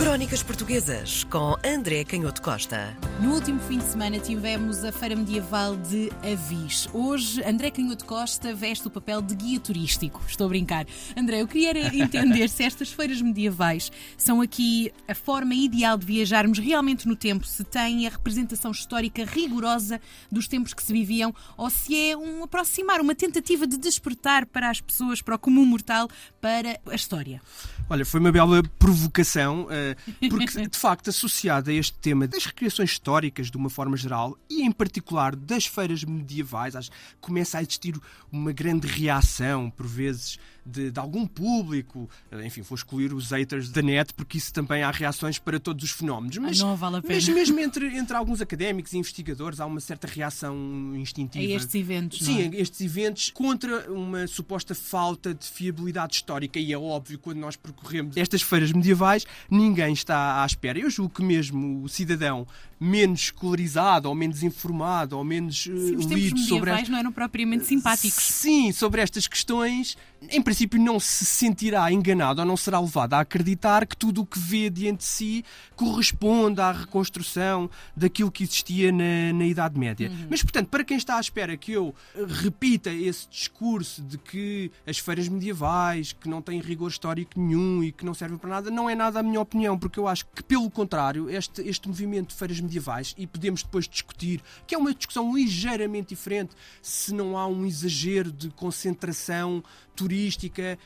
Crónicas Portuguesas com André Canhoto Costa. No último fim de semana tivemos a Feira Medieval de Avis. Hoje, André Canhoto Costa veste o papel de guia turístico. Estou a brincar. André, eu queria entender se estas feiras medievais são aqui a forma ideal de viajarmos realmente no tempo, se tem a representação histórica rigorosa dos tempos que se viviam, ou se é um aproximar, uma tentativa de despertar para as pessoas, para o comum mortal, para a história. Olha, foi uma bela provocação, eh, porque de facto, associada a este tema das recriações históricas de uma forma geral e em particular das feiras medievais, acho começa a existir uma grande reação, por vezes, de, de, algum público. Eh, enfim, vou excluir os haters da net, porque isso também há reações para todos os fenómenos. Mas, não vale a pena. mas mesmo entre, entre alguns académicos e investigadores há uma certa reação instintiva. A estes eventos. Sim, é? a estes eventos contra uma suposta falta de fiabilidade histórica. E é óbvio, quando nós percorremos estas feiras medievais, ninguém está à espera. Eu julgo que mesmo o cidadão menos escolarizado, ou menos informado, ou menos eh, Sim, os lido sobre. Esta... não eram propriamente simpáticos. Sim, sobre estas questões, em princípio não se sentirá enganado ou não será levado a acreditar que tudo o que vê diante de si corresponde à reconstrução daquilo que existia na, na Idade Média. Uhum. Mas, portanto, para quem está à espera que eu repita esse discurso de que as feiras medievais, que não têm rigor histórico nenhum e que não servem para nada, não é nada a minha opinião, porque eu acho que, pelo contrário, este, este movimento de feiras medievais, e podemos depois discutir, que é uma discussão ligeiramente diferente, se não há um exagero de concentração turística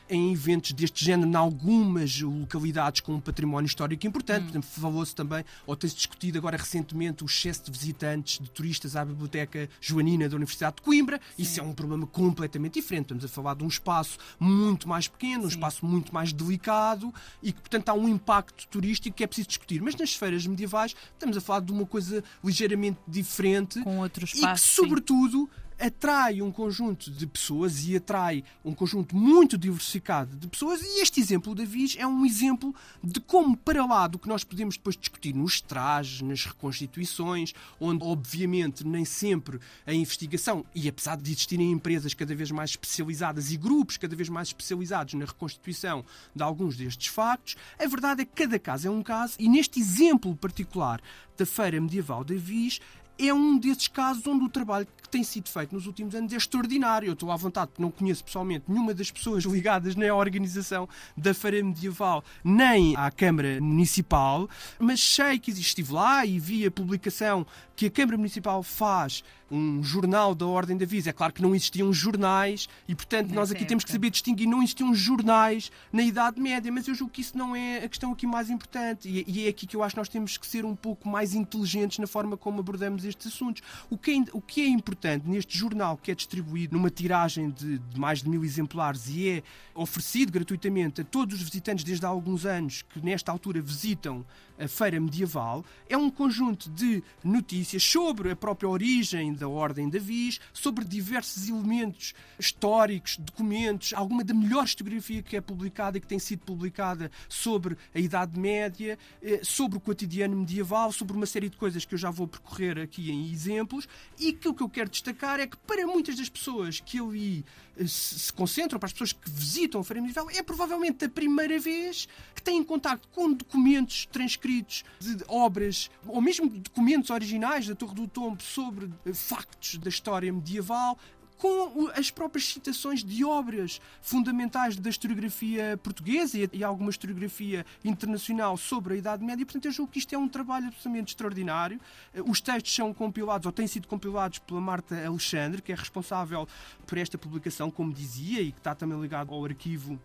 em eventos deste género em algumas localidades com um património histórico importante. Hum. Falou-se também, ou tem-se discutido agora recentemente, o excesso de visitantes, de turistas à Biblioteca Joanina da Universidade de Coimbra. Sim. Isso é um problema completamente diferente. Estamos a falar de um espaço muito mais pequeno, Sim. um espaço muito mais delicado e que, portanto, há um impacto turístico que é preciso discutir. Mas nas feiras medievais estamos a falar de uma coisa ligeiramente diferente com outro espaço, e que, sobretudo, sim atrai um conjunto de pessoas e atrai um conjunto muito diversificado de pessoas. E este exemplo da Viz é um exemplo de como, para lá do que nós podemos depois discutir nos trajes, nas reconstituições, onde, obviamente, nem sempre a investigação, e apesar de existirem empresas cada vez mais especializadas e grupos cada vez mais especializados na reconstituição de alguns destes factos, a verdade é que cada caso é um caso, e neste exemplo particular da Feira Medieval da Viz, é um desses casos onde o trabalho que tem sido feito nos últimos anos é extraordinário. Eu estou à vontade, porque não conheço pessoalmente nenhuma das pessoas ligadas nem à organização da Feira Medieval, nem à Câmara Municipal, mas sei que estive lá e vi a publicação que a Câmara Municipal faz um jornal da Ordem da Visa. É claro que não existiam jornais e, portanto, nós aqui temos que saber distinguir. Não existiam jornais na Idade Média, mas eu julgo que isso não é a questão aqui mais importante. E é aqui que eu acho que nós temos que ser um pouco mais inteligentes na forma como abordamos estes assuntos. O que é, o que é importante neste jornal que é distribuído numa tiragem de, de mais de mil exemplares e é oferecido gratuitamente a todos os visitantes desde há alguns anos que, nesta altura, visitam a Feira Medieval, é um conjunto de notícias sobre a própria origem da Ordem da Viz, sobre diversos elementos históricos, documentos, alguma da melhor historiografia que é publicada e que tem sido publicada sobre a Idade Média, eh, sobre o cotidiano medieval, sobre uma série de coisas que eu já vou percorrer aqui em exemplos. E aquilo que eu quero destacar é que, para muitas das pessoas que ali eh, se concentram, para as pessoas que visitam a Feira Medieval, é provavelmente a primeira vez que têm contato com documentos transcritos de obras, ou mesmo documentos originais da Torre do Tombo sobre eh, factos da história medieval, com as próprias citações de obras fundamentais da historiografia portuguesa e alguma historiografia internacional sobre a Idade Média. Portanto, eu julgo que isto é um trabalho absolutamente extraordinário. Eh, os textos são compilados, ou têm sido compilados pela Marta Alexandre, que é responsável por esta publicação, como dizia, e que está também ligado ao arquivo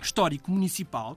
histórico municipal.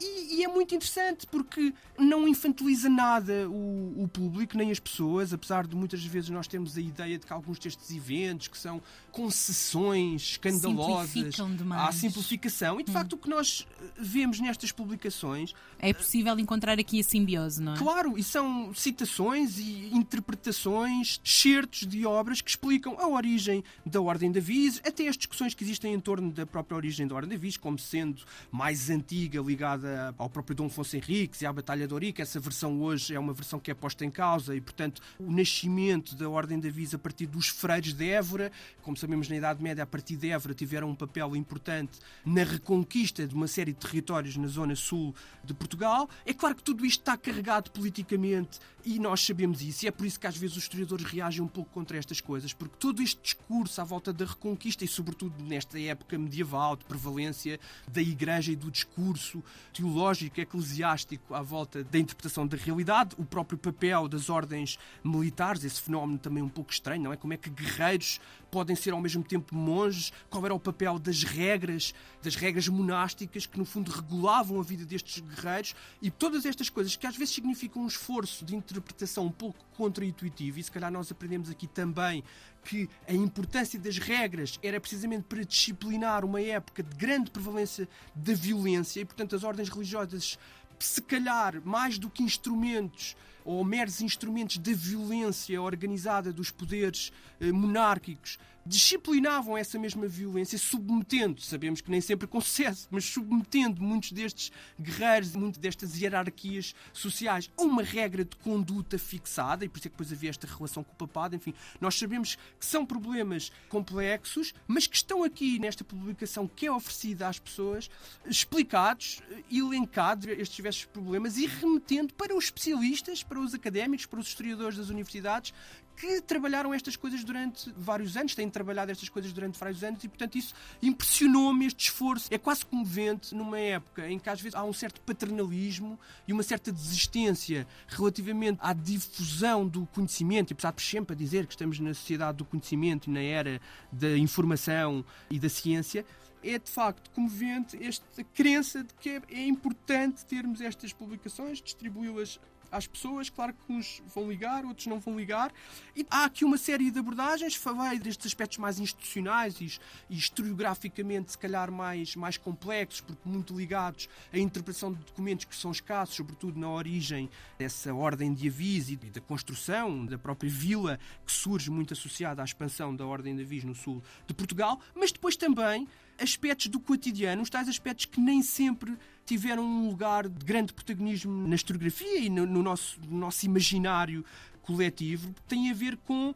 E, e, é muito interessante porque não infantiliza nada o, o, público nem as pessoas, apesar de muitas vezes nós termos a ideia de que alguns destes eventos que são concessões escandalosas à simplificação. E de hum. facto o que nós vemos nestas publicações é possível encontrar aqui a simbiose, não é? Claro, e são citações e interpretações, certos de obras que explicam a origem da Ordem da Viz, até as discussões que existem em torno da própria origem da Ordem da Viz, como sendo mais antiga, ligada ligada ao próprio Dom Afonso Henriques e à Batalha de Ourique. Essa versão hoje é uma versão que é posta em causa e, portanto, o nascimento da Ordem da Visa a partir dos freiros de Évora, como sabemos na Idade Média, a partir de Évora tiveram um papel importante na reconquista de uma série de territórios na zona sul de Portugal. É claro que tudo isto está carregado politicamente e nós sabemos isso, e é por isso que às vezes os historiadores reagem um pouco contra estas coisas, porque todo este discurso à volta da reconquista, e sobretudo nesta época medieval, de prevalência da Igreja e do discurso teológico, eclesiástico à volta da interpretação da realidade, o próprio papel das ordens militares, esse fenómeno também um pouco estranho, não é? Como é que guerreiros podem ser ao mesmo tempo monges? Qual era o papel das regras, das regras monásticas que no fundo regulavam a vida destes guerreiros? E todas estas coisas que às vezes significam um esforço de interpretação um pouco contra-intuitivo, e se calhar nós aprendemos aqui também que a importância das regras era precisamente para disciplinar uma época de grande prevalência da violência e, portanto, as ordens religiosas, se calhar, mais do que instrumentos ou meros instrumentos da violência organizada dos poderes eh, monárquicos, disciplinavam essa mesma violência, submetendo, sabemos que nem sempre com sucesso, mas submetendo muitos destes guerreiros, muitas destas hierarquias sociais a uma regra de conduta fixada, e por isso é que depois havia esta relação com o papado. Enfim, nós sabemos que são problemas complexos, mas que estão aqui nesta publicação que é oferecida às pessoas, explicados, elencados estes diversos problemas e remetendo para os especialistas, para os académicos, para os historiadores das universidades que trabalharam estas coisas durante vários anos, têm trabalhado estas coisas durante vários anos e, portanto, isso impressionou-me este esforço. É quase comovente numa época em que às vezes há um certo paternalismo e uma certa desistência relativamente à difusão do conhecimento, e apesar de sempre a dizer que estamos na sociedade do conhecimento na era da informação e da ciência, é de facto comovente esta crença de que é importante termos estas publicações, distribuí-las às pessoas. Claro que uns vão ligar, outros não vão ligar. E há aqui uma série de abordagens. Falei destes aspectos mais institucionais e, e historiograficamente, se calhar, mais, mais complexos, porque muito ligados à interpretação de documentos que são escassos, sobretudo na origem dessa ordem de aviso e da construção da própria vila, que surge muito associada à expansão da ordem de aviso no sul de Portugal, mas depois também aspectos do cotidiano, os tais aspectos que nem sempre tiveram um lugar de grande protagonismo na historiografia e no, no nosso, no nosso imaginário coletivo, tem a ver com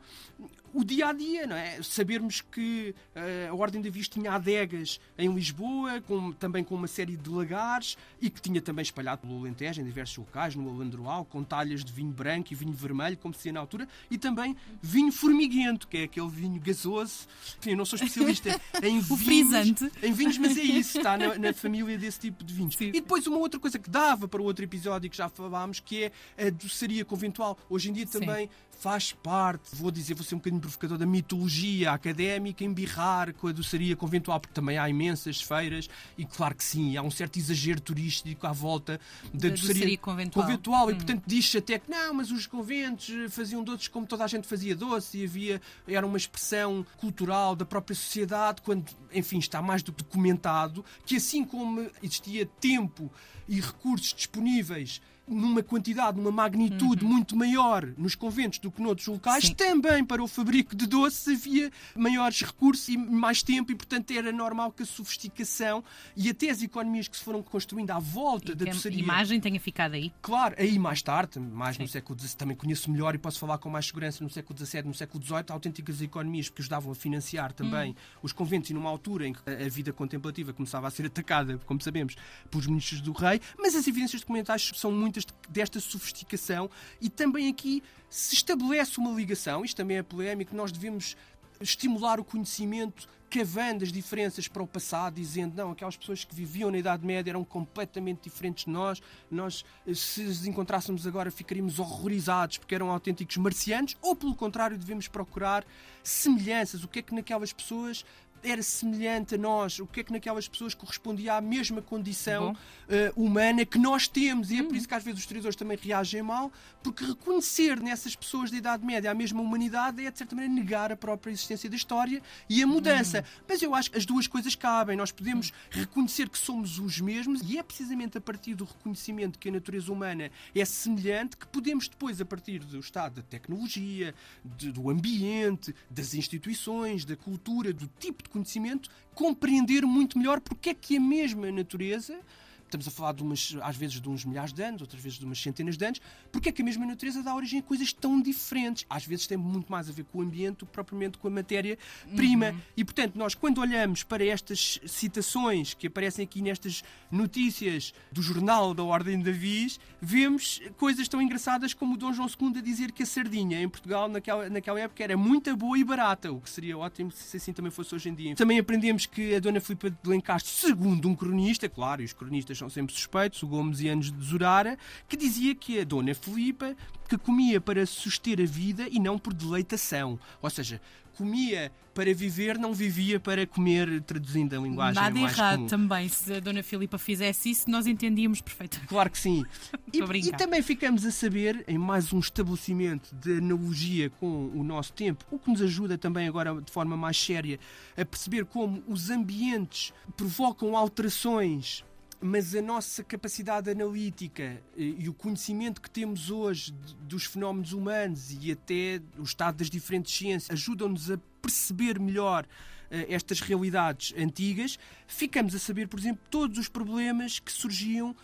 o dia a dia, não é? Sabermos que uh, a Ordem da Vista tinha adegas em Lisboa, com, também com uma série de lagares e que tinha também espalhado pelo Alentejo, em diversos locais, no Alandroal, com talhas de vinho branco e vinho vermelho, como se dizia na altura, e também vinho formiguento, que é aquele vinho gasoso. Enfim, eu não sou especialista em vinhos, em vinhos, mas é isso, está na, na família desse tipo de vinhos. Sim. E depois uma outra coisa que dava para o outro episódio que já falámos, que é a doçaria conventual. Hoje em dia também faz parte, vou dizer, vou ser um bocadinho provocador da mitologia académica, embirrar com a doçaria conventual, porque também há imensas feiras e, claro que sim, há um certo exagero turístico à volta da, da doçaria, doçaria, conventual. conventual hum. E, portanto, diz-se até que não, mas os conventos faziam doces como toda a gente fazia doce e havia, era uma expressão cultural da própria sociedade, quando, enfim, está mais do que documentado, que assim como existia tempo e recursos disponíveis numa quantidade, numa magnitude uhum. muito maior nos conventos do que noutros locais, Sim. também para o fabrico de doces havia maiores recursos e mais tempo e, portanto, era normal que a sofisticação e até as economias que se foram construindo à volta e da doçaria... a imagem tenha ficado aí. Claro, aí mais tarde, mais Sim. no século XVII, também conheço melhor e posso falar com mais segurança no século XVII, no século XVIII, autênticas economias que ajudavam a financiar também hum. os conventos e numa altura em que a vida contemplativa começava a ser atacada, como sabemos, pelos ministros do rei, mas as evidências documentais são muito muitas desta sofisticação e também aqui se estabelece uma ligação, isto também é polémico, nós devemos estimular o conhecimento cavando as diferenças para o passado, dizendo não, aquelas pessoas que viviam na Idade Média eram completamente diferentes de nós, nós se as encontrássemos agora ficaríamos horrorizados porque eram autênticos marcianos, ou pelo contrário devemos procurar semelhanças, o que é que naquelas pessoas era semelhante a nós, o que é que naquelas pessoas correspondia à mesma condição uh, humana que nós temos. E é por uhum. isso que às vezes os historiadores também reagem mal, porque reconhecer nessas pessoas da Idade Média a mesma humanidade é, de certa maneira, negar a própria existência da história e a mudança. Uhum. Mas eu acho que as duas coisas cabem. Nós podemos uhum. reconhecer que somos os mesmos e é precisamente a partir do reconhecimento que a natureza humana é semelhante que podemos depois, a partir do estado da tecnologia, de, do ambiente, das instituições, da cultura, do tipo de conhecimento, compreender muito melhor porque é que a mesma natureza estamos a falar de umas, às vezes de uns milhares de anos, outras vezes de umas centenas de anos, porque é que a mesma natureza dá origem a coisas tão diferentes. Às vezes tem muito mais a ver com o ambiente do que propriamente com a matéria-prima. Uhum. E, portanto, nós, quando olhamos para estas citações que aparecem aqui nestas notícias do jornal da Ordem da Viz, vemos coisas tão engraçadas como o Dom João II a dizer que a sardinha em Portugal, naquela, naquela época, era muito boa e barata, o que seria ótimo se assim também fosse hoje em dia. Também aprendemos que a Dona Filipa de Lencastre, segundo um cronista, claro, e os cronistas são sempre suspeitos, o Gomes e Anos de Zurara, que dizia que a Dona Filipa que comia para suster a vida e não por deleitação. Ou seja, comia para viver, não vivia para comer, traduzindo a linguagem Nada mais errado comum. também. Se a Dona Filipa fizesse isso, nós entendíamos perfeitamente. Claro que sim. e, e também ficamos a saber, em mais um estabelecimento de analogia com o nosso tempo, o que nos ajuda também agora de forma mais séria a perceber como os ambientes provocam alterações mas a nossa capacidade analítica eh, e o conhecimento que temos hoje dos fenómenos humanos e até o estado das diferentes ciências ajudam-nos a perceber melhor eh, estas realidades antigas. Ficamos a saber, por exemplo, todos os problemas que surgiam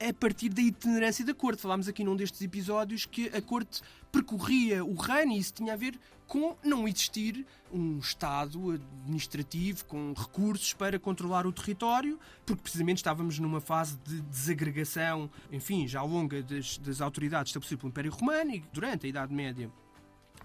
a partir da itinerância da corte. Falámos aqui num destes episódios que a corte percorria o reino e isso tinha a ver com não existir um Estado administrativo com recursos para controlar o território, porque precisamente estávamos numa fase de desagregação, enfim, já longa das, das autoridades estabelecidas pelo Império Romano e durante a Idade Média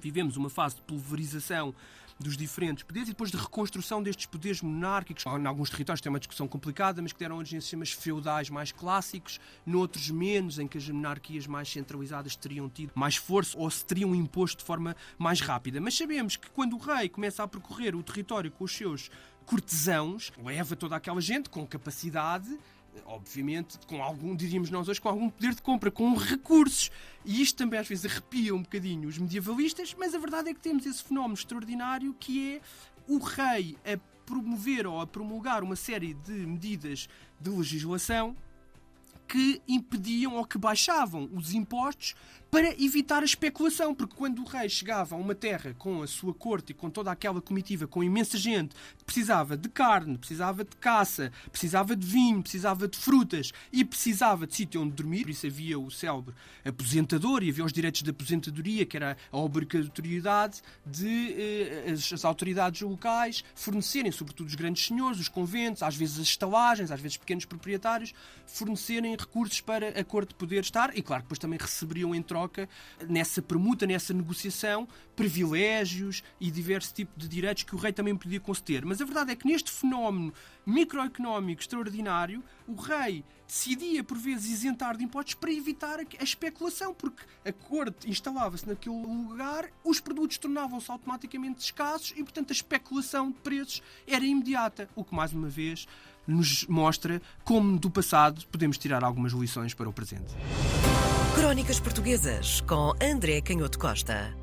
vivemos uma fase de pulverização dos diferentes poderes e depois de reconstrução destes poderes monárquicos. Em alguns territórios tem uma discussão complicada, mas que deram origem a sistemas feudais mais clássicos, noutros menos, em que as monarquias mais centralizadas teriam tido mais força ou se teriam imposto de forma mais rápida. Mas sabemos que quando o rei começa a percorrer o território com os seus cortesãos, leva toda aquela gente com capacidade obviamente, com algum, diríamos nós hoje, com algum poder de compra, com recursos. E isto também às vezes arrepia um bocadinho os medievalistas, mas a verdade é que temos esse fenómeno extraordinário que é o rei a promover ou a promulgar uma série de medidas de legislação que impediam ou que baixavam os impostos para evitar a especulação, porque quando o rei chegava a uma terra com a sua corte e com toda aquela comitiva, com imensa gente, precisava de carne, precisava de caça, precisava de vinho, precisava de frutas e precisava de sítio onde dormir, por isso havia o célebre aposentador e havia os direitos de aposentadoria, que era a obrigatoriedade de eh, as, as autoridades locais fornecerem, sobretudo os grandes senhores, os conventos, às vezes as estalagens, às vezes pequenos proprietários, fornecerem recursos para a corte poder estar e, claro, depois também receberiam em troca, nessa permuta, nessa negociação, privilégios e diversos tipos de direitos que o rei também podia conceder. Mas a verdade é que neste fenómeno microeconómico extraordinário, o rei decidia por vezes isentar de impostos para evitar a especulação, porque a corte instalava-se naquele lugar, os produtos tornavam-se automaticamente escassos e, portanto, a especulação de preços era imediata, o que mais uma vez nos mostra como do passado podemos tirar algumas lições para o presente. Crónicas Portuguesas com André Canhoto Costa.